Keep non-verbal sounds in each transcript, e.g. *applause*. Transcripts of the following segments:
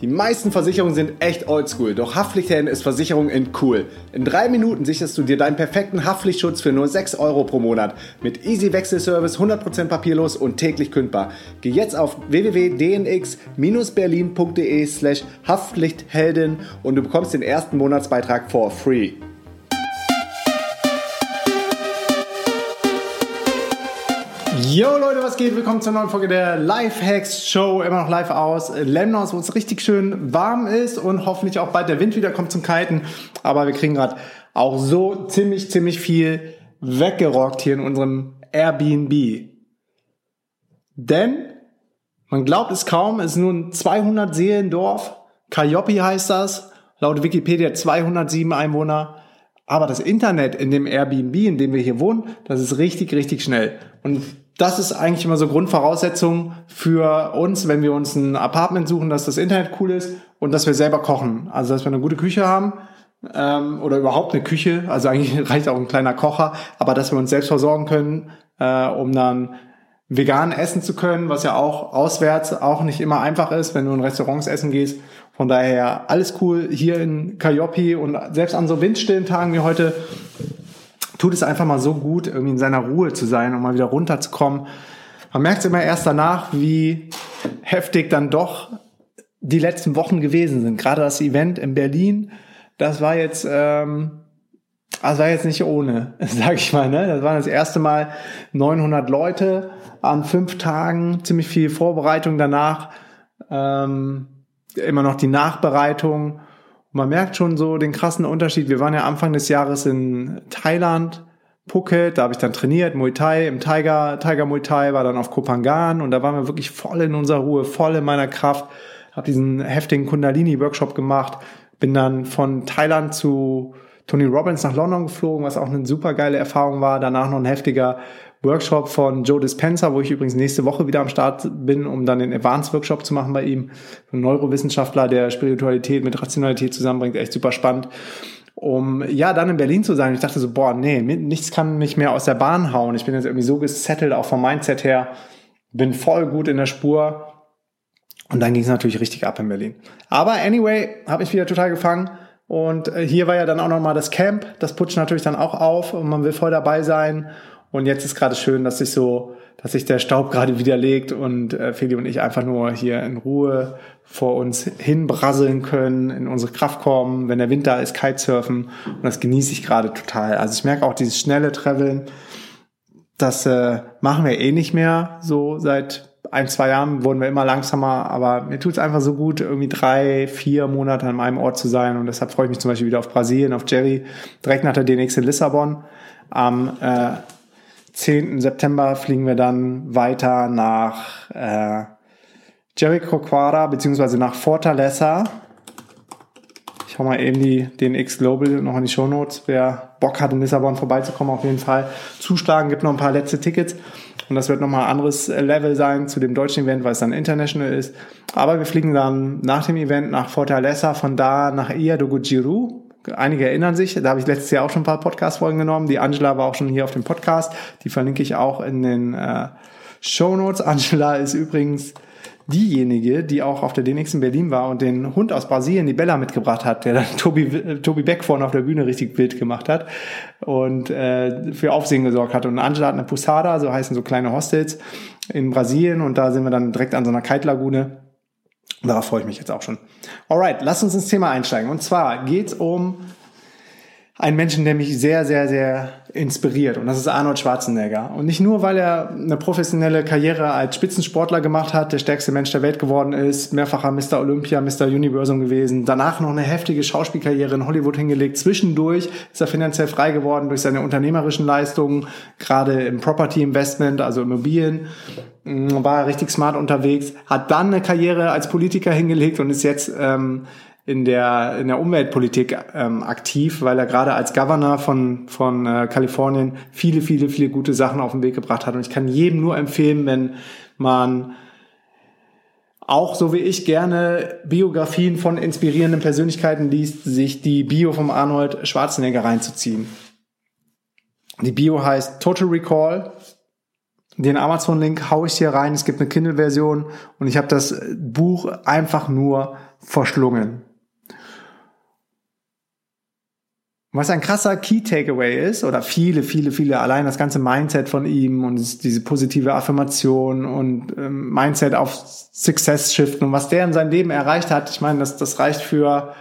Die meisten Versicherungen sind echt oldschool, doch Haftpflichthelden ist Versicherung in cool. In drei Minuten sicherst du dir deinen perfekten Haftpflichtschutz für nur 6 Euro pro Monat. Mit Easy Wechselservice, 100% papierlos und täglich kündbar. Geh jetzt auf www.dnx-berlin.de slash Haftpflichthelden und du bekommst den ersten Monatsbeitrag for free. Yo Leute, was geht? Willkommen zur neuen Folge der Lifehacks Show. Immer noch live aus Lemnos, wo es richtig schön warm ist und hoffentlich auch bald der Wind wieder kommt zum Kiten. Aber wir kriegen gerade auch so ziemlich, ziemlich viel weggerockt hier in unserem Airbnb. Denn, man glaubt es kaum, es ist nur ein 200 Seelendorf. Kajopi heißt das. Laut Wikipedia 207 Einwohner. Aber das Internet in dem Airbnb, in dem wir hier wohnen, das ist richtig, richtig schnell. Und das ist eigentlich immer so Grundvoraussetzung für uns, wenn wir uns ein Apartment suchen, dass das Internet cool ist und dass wir selber kochen. Also dass wir eine gute Küche haben ähm, oder überhaupt eine Küche. Also eigentlich *laughs* reicht auch ein kleiner Kocher, aber dass wir uns selbst versorgen können, äh, um dann vegan essen zu können, was ja auch auswärts auch nicht immer einfach ist, wenn du in Restaurants essen gehst. Von daher alles cool hier in Kajopi und selbst an so windstillen Tagen wie heute tut es einfach mal so gut, irgendwie in seiner Ruhe zu sein und mal wieder runterzukommen. Man merkt es immer erst danach, wie heftig dann doch die letzten Wochen gewesen sind. Gerade das Event in Berlin, das war jetzt, ähm, das war jetzt nicht ohne, *laughs* sag ich mal. Ne? Das war das erste Mal 900 Leute an fünf Tagen, ziemlich viel Vorbereitung danach, ähm, immer noch die Nachbereitung man merkt schon so den krassen Unterschied. Wir waren ja Anfang des Jahres in Thailand, Phuket, da habe ich dann trainiert, Muay Thai, im Tiger, Tiger Muay Thai, war dann auf Kopangan und da waren wir wirklich voll in unserer Ruhe, voll in meiner Kraft, habe diesen heftigen Kundalini-Workshop gemacht, bin dann von Thailand zu Tony Robbins nach London geflogen, was auch eine super geile Erfahrung war. Danach noch ein heftiger Workshop von Joe Dispenza, wo ich übrigens nächste Woche wieder am Start bin, um dann den Advanced Workshop zu machen bei ihm. Ein Neurowissenschaftler, der Spiritualität mit Rationalität zusammenbringt, echt super spannend. Um ja dann in Berlin zu sein. Ich dachte so, boah, nee, nichts kann mich mehr aus der Bahn hauen. Ich bin jetzt irgendwie so gesettelt, auch vom Mindset her, bin voll gut in der Spur. Und dann ging es natürlich richtig ab in Berlin. Aber anyway, habe ich wieder total gefangen. Und äh, hier war ja dann auch nochmal das Camp. Das putscht natürlich dann auch auf und man will voll dabei sein. Und jetzt ist gerade schön, dass sich so, dass sich der Staub gerade wieder legt und äh, Feli und ich einfach nur hier in Ruhe vor uns hinbrasseln können, in unsere Kraft kommen, wenn der Winter ist, Kitesurfen. Und das genieße ich gerade total. Also ich merke auch dieses schnelle Traveln, das äh, machen wir eh nicht mehr. So seit ein, zwei Jahren wurden wir immer langsamer, aber mir tut es einfach so gut, irgendwie drei, vier Monate an einem Ort zu sein. Und deshalb freue ich mich zum Beispiel wieder auf Brasilien, auf Jerry, direkt nach der DNX in Lissabon. Am äh, 10. September fliegen wir dann weiter nach äh, Jericoacoara beziehungsweise nach Fortaleza. Ich hau mal eben die, den X Global noch in die Show Notes. Wer Bock hat, in Lissabon vorbeizukommen, auf jeden Fall zuschlagen. Gibt noch ein paar letzte Tickets. Und das wird nochmal ein anderes Level sein zu dem deutschen Event, weil es dann international ist. Aber wir fliegen dann nach dem Event nach Fortaleza, von da nach Iadogujiru. Einige erinnern sich, da habe ich letztes Jahr auch schon ein paar Podcast-Folgen genommen. Die Angela war auch schon hier auf dem Podcast. Die verlinke ich auch in den äh, Show Notes. *laughs* Angela ist übrigens diejenige, die auch auf der DNX in Berlin war und den Hund aus Brasilien, die Bella, mitgebracht hat, der dann *laughs* Tobi, Tobi Beck vorne auf der Bühne richtig wild gemacht hat und äh, für Aufsehen gesorgt hat. Und Angela hat eine Pusada, so heißen so kleine Hostels in Brasilien und da sind wir dann direkt an so einer Kite-Lagune Darauf freue ich mich jetzt auch schon. Alright, lass uns ins Thema einsteigen. Und zwar geht es um einen Menschen, der mich sehr, sehr, sehr inspiriert. Und das ist Arnold Schwarzenegger. Und nicht nur, weil er eine professionelle Karriere als Spitzensportler gemacht hat, der stärkste Mensch der Welt geworden ist, mehrfacher Mr. Olympia, Mr. Universum gewesen, danach noch eine heftige Schauspielkarriere in Hollywood hingelegt. Zwischendurch ist er finanziell frei geworden durch seine unternehmerischen Leistungen, gerade im Property Investment, also Immobilien war er richtig smart unterwegs, hat dann eine Karriere als Politiker hingelegt und ist jetzt ähm, in der, in der Umweltpolitik ähm, aktiv, weil er gerade als Governor von, von äh, Kalifornien viele, viele, viele gute Sachen auf den Weg gebracht hat. Und ich kann jedem nur empfehlen, wenn man auch so wie ich gerne Biografien von inspirierenden Persönlichkeiten liest, sich die Bio vom Arnold Schwarzenegger reinzuziehen. Die Bio heißt Total Recall. Den Amazon-Link haue ich hier rein. Es gibt eine Kindle-Version und ich habe das Buch einfach nur verschlungen. Was ein krasser Key Takeaway ist, oder viele, viele, viele, allein das ganze Mindset von ihm und diese positive Affirmation und ähm, Mindset auf Success shiften und was der in seinem Leben erreicht hat, ich meine, das, das reicht für,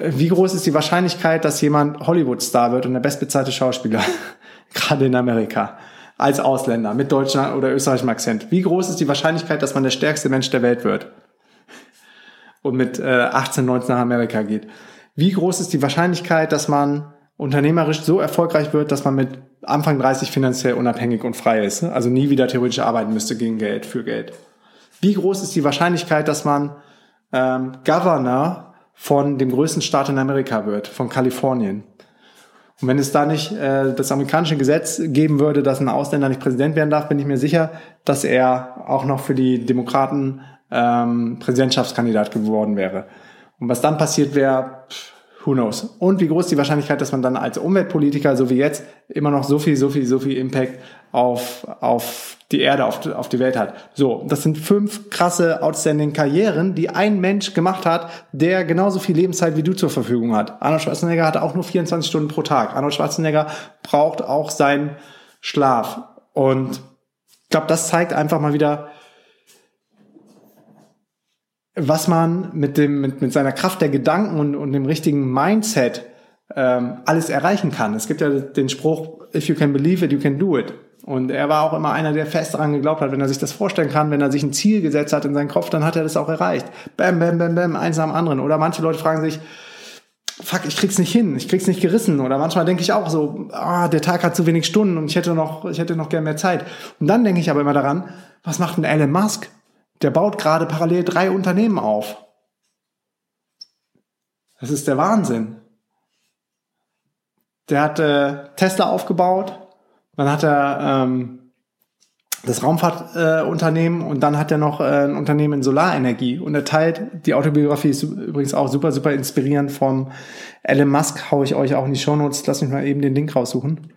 äh, wie groß ist die Wahrscheinlichkeit, dass jemand Hollywood-Star wird und der bestbezahlte Schauspieler, *laughs* gerade in Amerika, als Ausländer, mit deutschem oder österreichischem Akzent. Wie groß ist die Wahrscheinlichkeit, dass man der stärkste Mensch der Welt wird und mit äh, 18, 19 nach Amerika geht? Wie groß ist die Wahrscheinlichkeit, dass man unternehmerisch so erfolgreich wird, dass man mit Anfang 30 finanziell unabhängig und frei ist, ne? also nie wieder theoretisch arbeiten müsste gegen Geld, für Geld. Wie groß ist die Wahrscheinlichkeit, dass man ähm, Governor von dem größten Staat in Amerika wird, von Kalifornien? Und wenn es da nicht äh, das amerikanische Gesetz geben würde, dass ein Ausländer nicht Präsident werden darf, bin ich mir sicher, dass er auch noch für die Demokraten ähm, Präsidentschaftskandidat geworden wäre. Und was dann passiert wäre, who knows. Und wie groß die Wahrscheinlichkeit, dass man dann als Umweltpolitiker, so wie jetzt, immer noch so viel, so viel, so viel Impact auf, auf die Erde, auf, auf die Welt hat. So, das sind fünf krasse, outstanding Karrieren, die ein Mensch gemacht hat, der genauso viel Lebenszeit wie du zur Verfügung hat. Arnold Schwarzenegger hatte auch nur 24 Stunden pro Tag. Arnold Schwarzenegger braucht auch seinen Schlaf. Und ich glaube, das zeigt einfach mal wieder, was man mit dem mit, mit seiner Kraft der Gedanken und, und dem richtigen Mindset ähm, alles erreichen kann. Es gibt ja den Spruch, if you can believe it, you can do it. Und er war auch immer einer, der fest daran geglaubt hat, wenn er sich das vorstellen kann, wenn er sich ein Ziel gesetzt hat in seinen Kopf, dann hat er das auch erreicht. Bam, bam, bam, bam, eins am anderen. Oder manche Leute fragen sich, fuck, ich krieg's nicht hin, ich krieg's nicht gerissen. Oder manchmal denke ich auch so, ah, der Tag hat zu wenig Stunden und ich hätte noch, ich hätte noch gern mehr Zeit. Und dann denke ich aber immer daran, was macht denn Elon Musk? Der baut gerade parallel drei Unternehmen auf. Das ist der Wahnsinn. Der hat äh, Tesla aufgebaut, dann hat er ähm, das Raumfahrtunternehmen äh, und dann hat er noch äh, ein Unternehmen in Solarenergie. Und er teilt, die Autobiografie ist übrigens auch super, super inspirierend vom Elon Musk, hau ich euch auch in die Shownotes. Lass mich mal eben den Link raussuchen.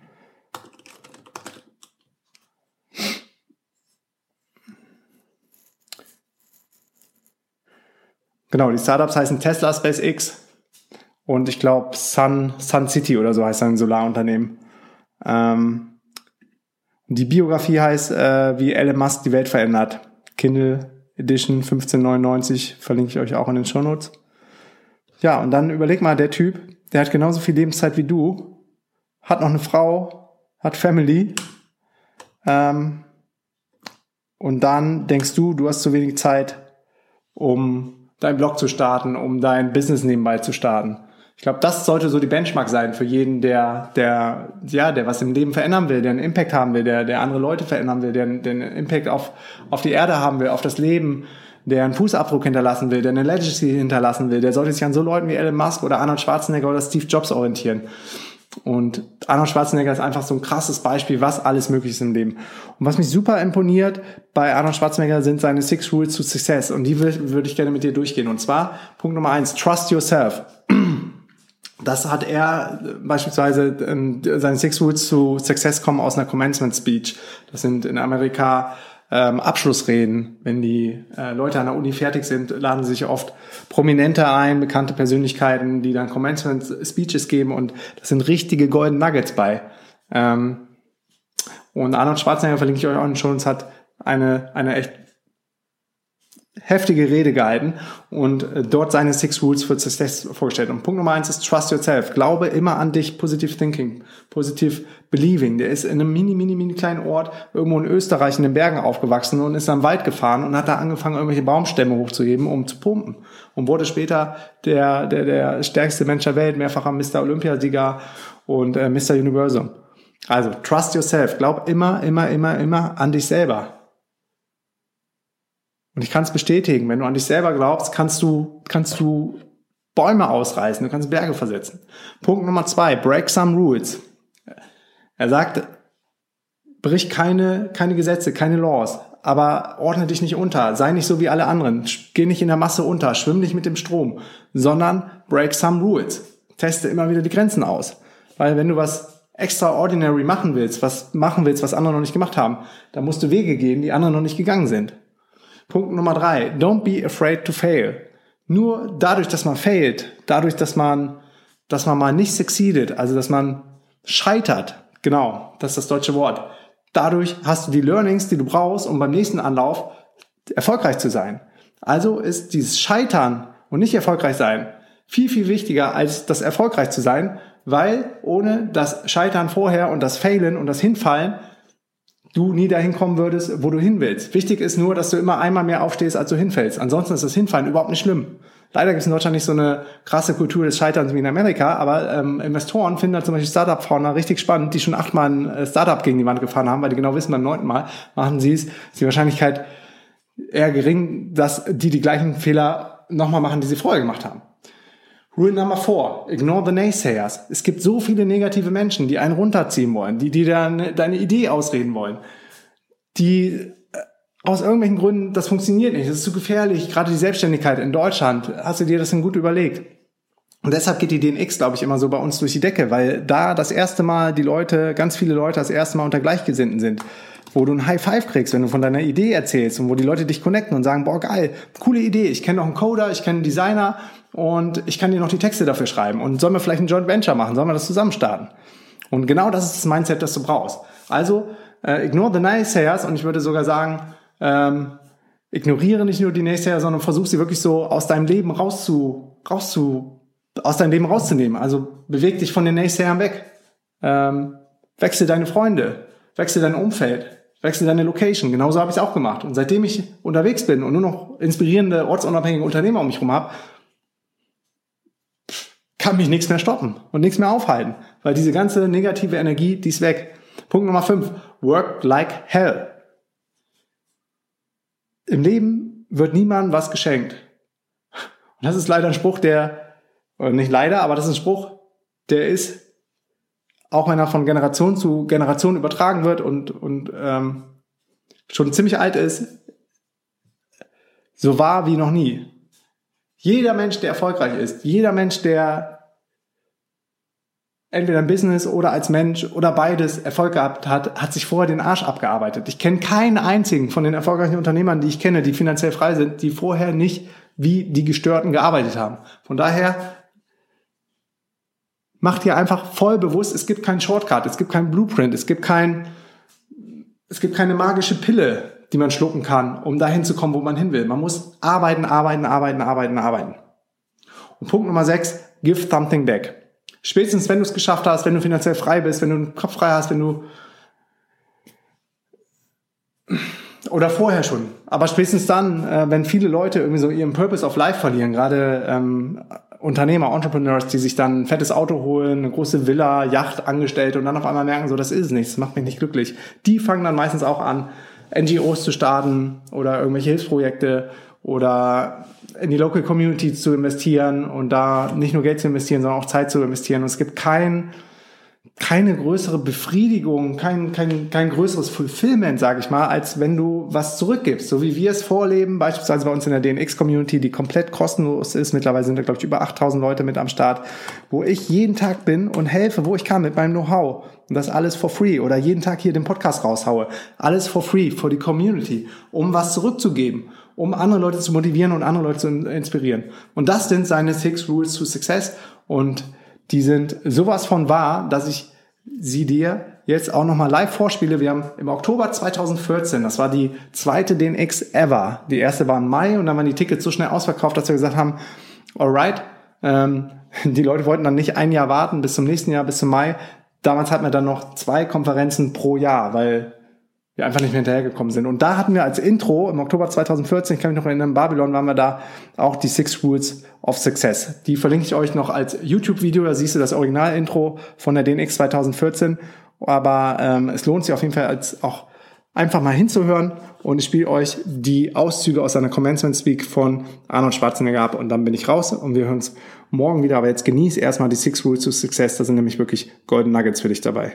Genau, die Startups heißen Tesla, SpaceX und ich glaube Sun, Sun City oder so heißt sein Solarunternehmen. Ähm, die Biografie heißt, äh, wie Elon Musk die Welt verändert. Kindle Edition 1599 verlinke ich euch auch in den Shownotes. Ja, und dann überleg mal, der Typ, der hat genauso viel Lebenszeit wie du, hat noch eine Frau, hat Family, ähm, und dann denkst du, du hast zu wenig Zeit, um deinen Blog zu starten, um dein Business nebenbei zu starten. Ich glaube, das sollte so die Benchmark sein für jeden, der, der, ja, der was im Leben verändern will, der einen Impact haben will, der, der andere Leute verändern will, der, der einen Impact auf, auf die Erde haben will, auf das Leben, der einen Fußabdruck hinterlassen will, der eine Legacy hinterlassen will, der sollte sich an so Leuten wie Elon Musk oder Arnold Schwarzenegger oder Steve Jobs orientieren. Und Arnold Schwarzenegger ist einfach so ein krasses Beispiel, was alles möglich ist im Leben. Und was mich super imponiert bei Arnold Schwarzenegger sind seine Six Rules to Success. Und die würde ich gerne mit dir durchgehen. Und zwar Punkt Nummer eins, trust yourself. *clears throat* Das hat er beispielsweise, ähm, seine Six Rules to Success kommen aus einer Commencement Speech. Das sind in Amerika ähm, Abschlussreden. Wenn die äh, Leute an der Uni fertig sind, laden sich oft Prominente ein, bekannte Persönlichkeiten, die dann Commencement Speeches geben und das sind richtige Golden Nuggets bei. Ähm, und Arnold Schwarzenegger, verlinke ich euch auch schon, hat eine, eine echt heftige Rede gehalten und äh, dort seine Six Rules für Success vorgestellt. Und Punkt Nummer eins ist Trust Yourself. Glaube immer an dich, Positive Thinking, Positive Believing. Der ist in einem mini, mini, mini kleinen Ort irgendwo in Österreich in den Bergen aufgewachsen und ist am Wald gefahren und hat da angefangen, irgendwelche Baumstämme hochzuheben, um zu pumpen. Und wurde später der, der, der stärkste Mensch der Welt, mehrfacher Mr. Olympiasieger und äh, Mr. Universum. Also, trust yourself. Glaub immer, immer, immer, immer an dich selber. Und ich kann es bestätigen, wenn du an dich selber glaubst, kannst du, kannst du Bäume ausreißen, du kannst Berge versetzen. Punkt Nummer zwei, break some rules. Er sagt, brich keine, keine Gesetze, keine Laws, aber ordne dich nicht unter, sei nicht so wie alle anderen, geh nicht in der Masse unter, schwimm nicht mit dem Strom, sondern break some rules. Teste immer wieder die Grenzen aus. Weil wenn du was extraordinary machen willst, was machen willst, was andere noch nicht gemacht haben, dann musst du Wege gehen, die andere noch nicht gegangen sind. Punkt Nummer drei, don't be afraid to fail. Nur dadurch, dass man failt, dadurch, dass man, dass man mal nicht succeeded, also dass man scheitert, genau, das ist das deutsche Wort, Dadurch hast du die Learnings, die du brauchst, um beim nächsten Anlauf erfolgreich zu sein. Also ist dieses Scheitern und nicht erfolgreich sein viel, viel wichtiger als das erfolgreich zu sein, weil ohne das Scheitern vorher und das Failen und das Hinfallen du nie dahin kommen würdest, wo du hin willst. Wichtig ist nur, dass du immer einmal mehr aufstehst, als du hinfällst. Ansonsten ist das Hinfallen überhaupt nicht schlimm. Leider gibt es in Deutschland nicht so eine krasse Kultur des Scheiterns wie in Amerika, aber ähm, Investoren finden halt zum Beispiel Startup-Founder richtig spannend, die schon achtmal ein äh, Startup gegen die Wand gefahren haben, weil die genau wissen, beim neunten Mal machen sie es, ist die Wahrscheinlichkeit eher gering, dass die die gleichen Fehler nochmal machen, die sie vorher gemacht haben. Rule Number four, ignore the naysayers. Es gibt so viele negative Menschen, die einen runterziehen wollen, die, die deine, deine Idee ausreden wollen, die aus irgendwelchen Gründen, das funktioniert nicht, das ist zu gefährlich, gerade die Selbstständigkeit in Deutschland, hast du dir das denn gut überlegt? Und deshalb geht die DNX, glaube ich, immer so bei uns durch die Decke, weil da das erste Mal die Leute, ganz viele Leute das erste Mal unter Gleichgesinnten sind, wo du ein High Five kriegst, wenn du von deiner Idee erzählst und wo die Leute dich connecten und sagen, boah, geil, coole Idee, ich kenne noch einen Coder, ich kenne einen Designer und ich kann dir noch die Texte dafür schreiben und sollen wir vielleicht ein Joint Venture machen, sollen wir das zusammen starten? Und genau das ist das Mindset, das du brauchst. Also, äh, ignore the naysayers und ich würde sogar sagen, ähm, ignoriere nicht nur die Naysayers, sondern versuch sie wirklich so aus deinem Leben rauszu, rauszu, aus deinem Leben rauszunehmen. Also beweg dich von den Naysayern weg. Ähm, wechsel deine Freunde, wechsel dein Umfeld, wechsel deine Location. Genauso habe ich es auch gemacht. Und seitdem ich unterwegs bin und nur noch inspirierende, ortsunabhängige Unternehmer um mich herum habe, kann mich nichts mehr stoppen und nichts mehr aufhalten. Weil diese ganze negative Energie, die ist weg. Punkt Nummer 5. Work like hell. Im Leben wird niemandem was geschenkt. Und das ist leider ein Spruch, der, nicht leider, aber das ist ein Spruch, der ist, auch wenn er von Generation zu Generation übertragen wird und, und ähm, schon ziemlich alt ist, so wahr wie noch nie. Jeder Mensch, der erfolgreich ist, jeder Mensch, der entweder im Business oder als Mensch oder beides Erfolg gehabt hat, hat sich vorher den Arsch abgearbeitet. Ich kenne keinen einzigen von den erfolgreichen Unternehmern, die ich kenne, die finanziell frei sind, die vorher nicht wie die Gestörten gearbeitet haben. Von daher macht ihr einfach voll bewusst, es gibt keinen Shortcut, es gibt keinen Blueprint, es gibt kein, es gibt keine magische Pille, die man schlucken kann, um dahin zu kommen, wo man hin will. Man muss arbeiten, arbeiten, arbeiten, arbeiten, arbeiten. Und Punkt Nummer sechs, give something back. Spätestens, wenn du es geschafft hast, wenn du finanziell frei bist, wenn du einen Kopf frei hast, wenn du oder vorher schon. Aber spätestens dann, äh, wenn viele Leute irgendwie so ihren Purpose of Life verlieren, gerade ähm, Unternehmer, Entrepreneurs, die sich dann ein fettes Auto holen, eine große Villa, Yacht, angestellt und dann auf einmal merken, so, das ist es nicht, das macht mich nicht glücklich. Die fangen dann meistens auch an, NGOs zu starten oder irgendwelche Hilfsprojekte oder in die Local Community zu investieren und da nicht nur Geld zu investieren, sondern auch Zeit zu investieren. Und es gibt kein, keine größere Befriedigung, kein, kein, kein größeres Fulfillment, sage ich mal, als wenn du was zurückgibst. So wie wir es vorleben, beispielsweise bei uns in der DNX-Community, die komplett kostenlos ist. Mittlerweile sind da, glaube ich, über 8000 Leute mit am Start, wo ich jeden Tag bin und helfe, wo ich kann mit meinem Know-how. Und das alles for free. Oder jeden Tag hier den Podcast raushaue. Alles for free, for die Community, um was zurückzugeben um andere Leute zu motivieren und andere Leute zu inspirieren. Und das sind seine Six Rules to Success und die sind sowas von wahr, dass ich sie dir jetzt auch nochmal live vorspiele. Wir haben im Oktober 2014, das war die zweite DNX ever. Die erste war im Mai und dann waren die Tickets so schnell ausverkauft, dass wir gesagt haben, alright, ähm, *laughs* die Leute wollten dann nicht ein Jahr warten bis zum nächsten Jahr, bis zum Mai. Damals hatten wir dann noch zwei Konferenzen pro Jahr, weil wir einfach nicht mehr hinterhergekommen sind. Und da hatten wir als Intro im Oktober 2014, ich kann mich noch erinnern, in Babylon waren wir da auch die Six Rules of Success. Die verlinke ich euch noch als YouTube-Video, da siehst du das Original-Intro von der DNX 2014. Aber ähm, es lohnt sich auf jeden Fall als auch einfach mal hinzuhören und ich spiele euch die Auszüge aus seiner Commencement Speak von Arnold Schwarzenegger ab und dann bin ich raus und wir hören uns morgen wieder. Aber jetzt genieß erstmal die Six Rules to Success, da sind nämlich wirklich Golden Nuggets für dich dabei.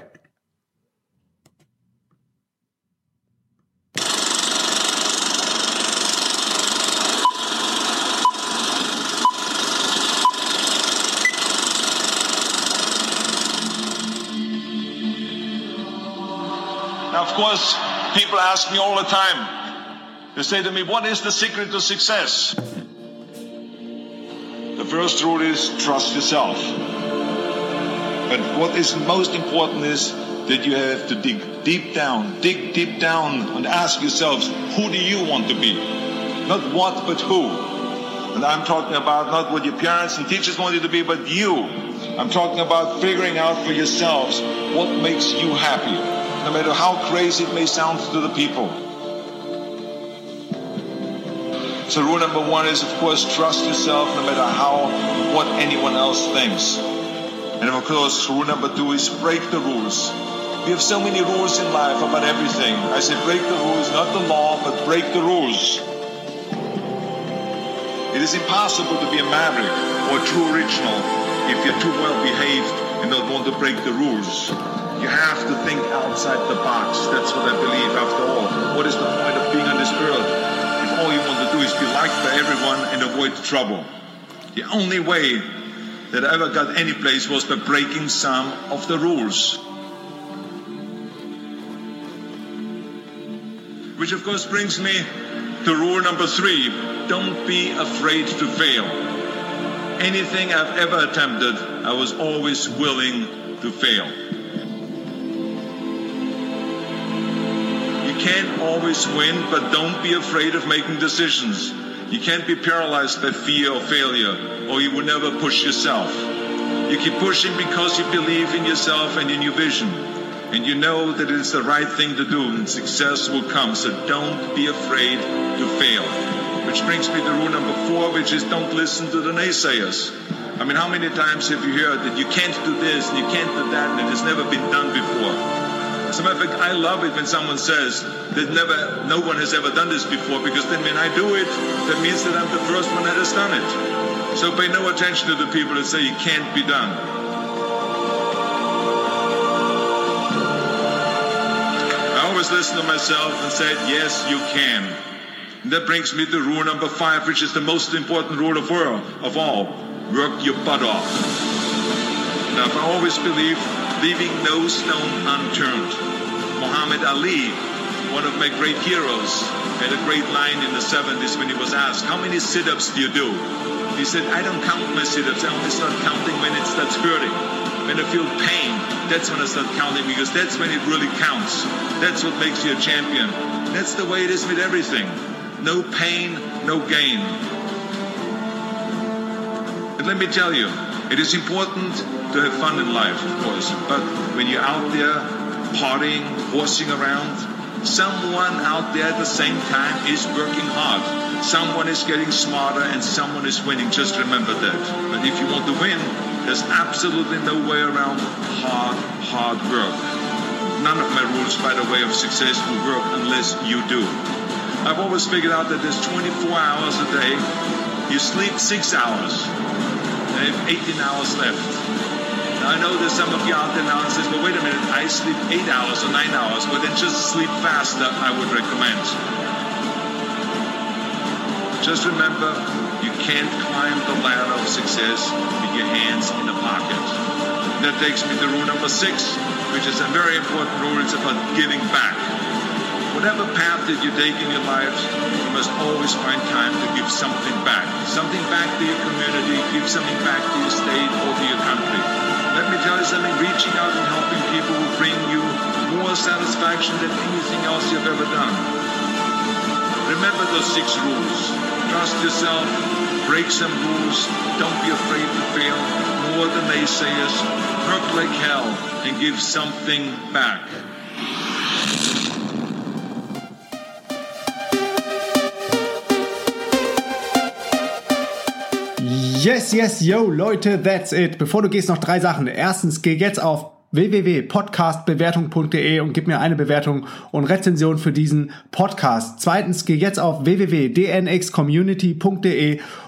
Ask me all the time. They say to me, what is the secret to success? The first rule is trust yourself. But what is most important is that you have to dig deep down, dig deep down and ask yourselves, who do you want to be? Not what, but who. And I'm talking about not what your parents and teachers want you to be, but you. I'm talking about figuring out for yourselves what makes you happy no matter how crazy it may sound to the people. So rule number one is, of course, trust yourself no matter how, what anyone else thinks. And of course, rule number two is break the rules. We have so many rules in life about everything. I say break the rules, not the law, but break the rules. It is impossible to be a maverick or a true original if you're too well behaved and don't want to break the rules. You have to think outside the box. That's what I believe after all. What is the point of being on this earth if all you want to do is be liked by everyone and avoid trouble? The only way that I ever got any place was by breaking some of the rules. Which of course brings me to rule number three. Don't be afraid to fail. Anything I've ever attempted, I was always willing to fail. You can't always win, but don't be afraid of making decisions. You can't be paralyzed by fear or failure, or you will never push yourself. You keep pushing because you believe in yourself and in your vision. And you know that it is the right thing to do, and success will come. So don't be afraid to fail. Which brings me to rule number four, which is don't listen to the naysayers. I mean, how many times have you heard that you can't do this and you can't do that, and it has never been done before? As a matter of fact, I love it when someone says that never, no one has ever done this before, because then when I do it, that means that I'm the first one that has done it. So pay no attention to the people that say it can't be done. I always listen to myself and say, yes, you can. And that brings me to rule number five, which is the most important rule of, world, of all. Work your butt off. Now, I always believe leaving no stone unturned. Muhammad Ali, one of my great heroes, had a great line in the 70s when he was asked, How many sit ups do you do? He said, I don't count my sit ups. I only start counting when it starts hurting. When I feel pain, that's when I start counting because that's when it really counts. That's what makes you a champion. That's the way it is with everything. No pain, no gain. And let me tell you, it is important to have fun in life, of course, but when you're out there partying, horsing around, someone out there at the same time is working hard. Someone is getting smarter and someone is winning. Just remember that. But if you want to win, there's absolutely no way around hard, hard work. None of my rules, by the way, of success will work unless you do. I've always figured out that there's 24 hours a day. You sleep six hours. I have 18 hours left. Now I know there's some of you out there now and says, but wait a minute, I sleep eight hours or nine hours, but then just sleep faster, I would recommend. Just remember, you can't climb the ladder of success with your hands in a pocket. That takes me to rule number six, which is a very important rule. It's about giving back. Whatever path that you take in your life, you must always find time to give something back. Something back to your community, give something back to your state or to your country. Let me tell you something, reaching out and helping people will bring you more satisfaction than anything else you've ever done. Remember those six rules. Trust yourself, break some rules, don't be afraid to fail, more than they say naysayers, work like hell, and give something back. Yes, yes, yo, Leute, that's it. Bevor du gehst, noch drei Sachen. Erstens, geh jetzt auf www.podcastbewertung.de und gib mir eine Bewertung und Rezension für diesen Podcast. Zweitens, geh jetzt auf www.dnxcommunity.de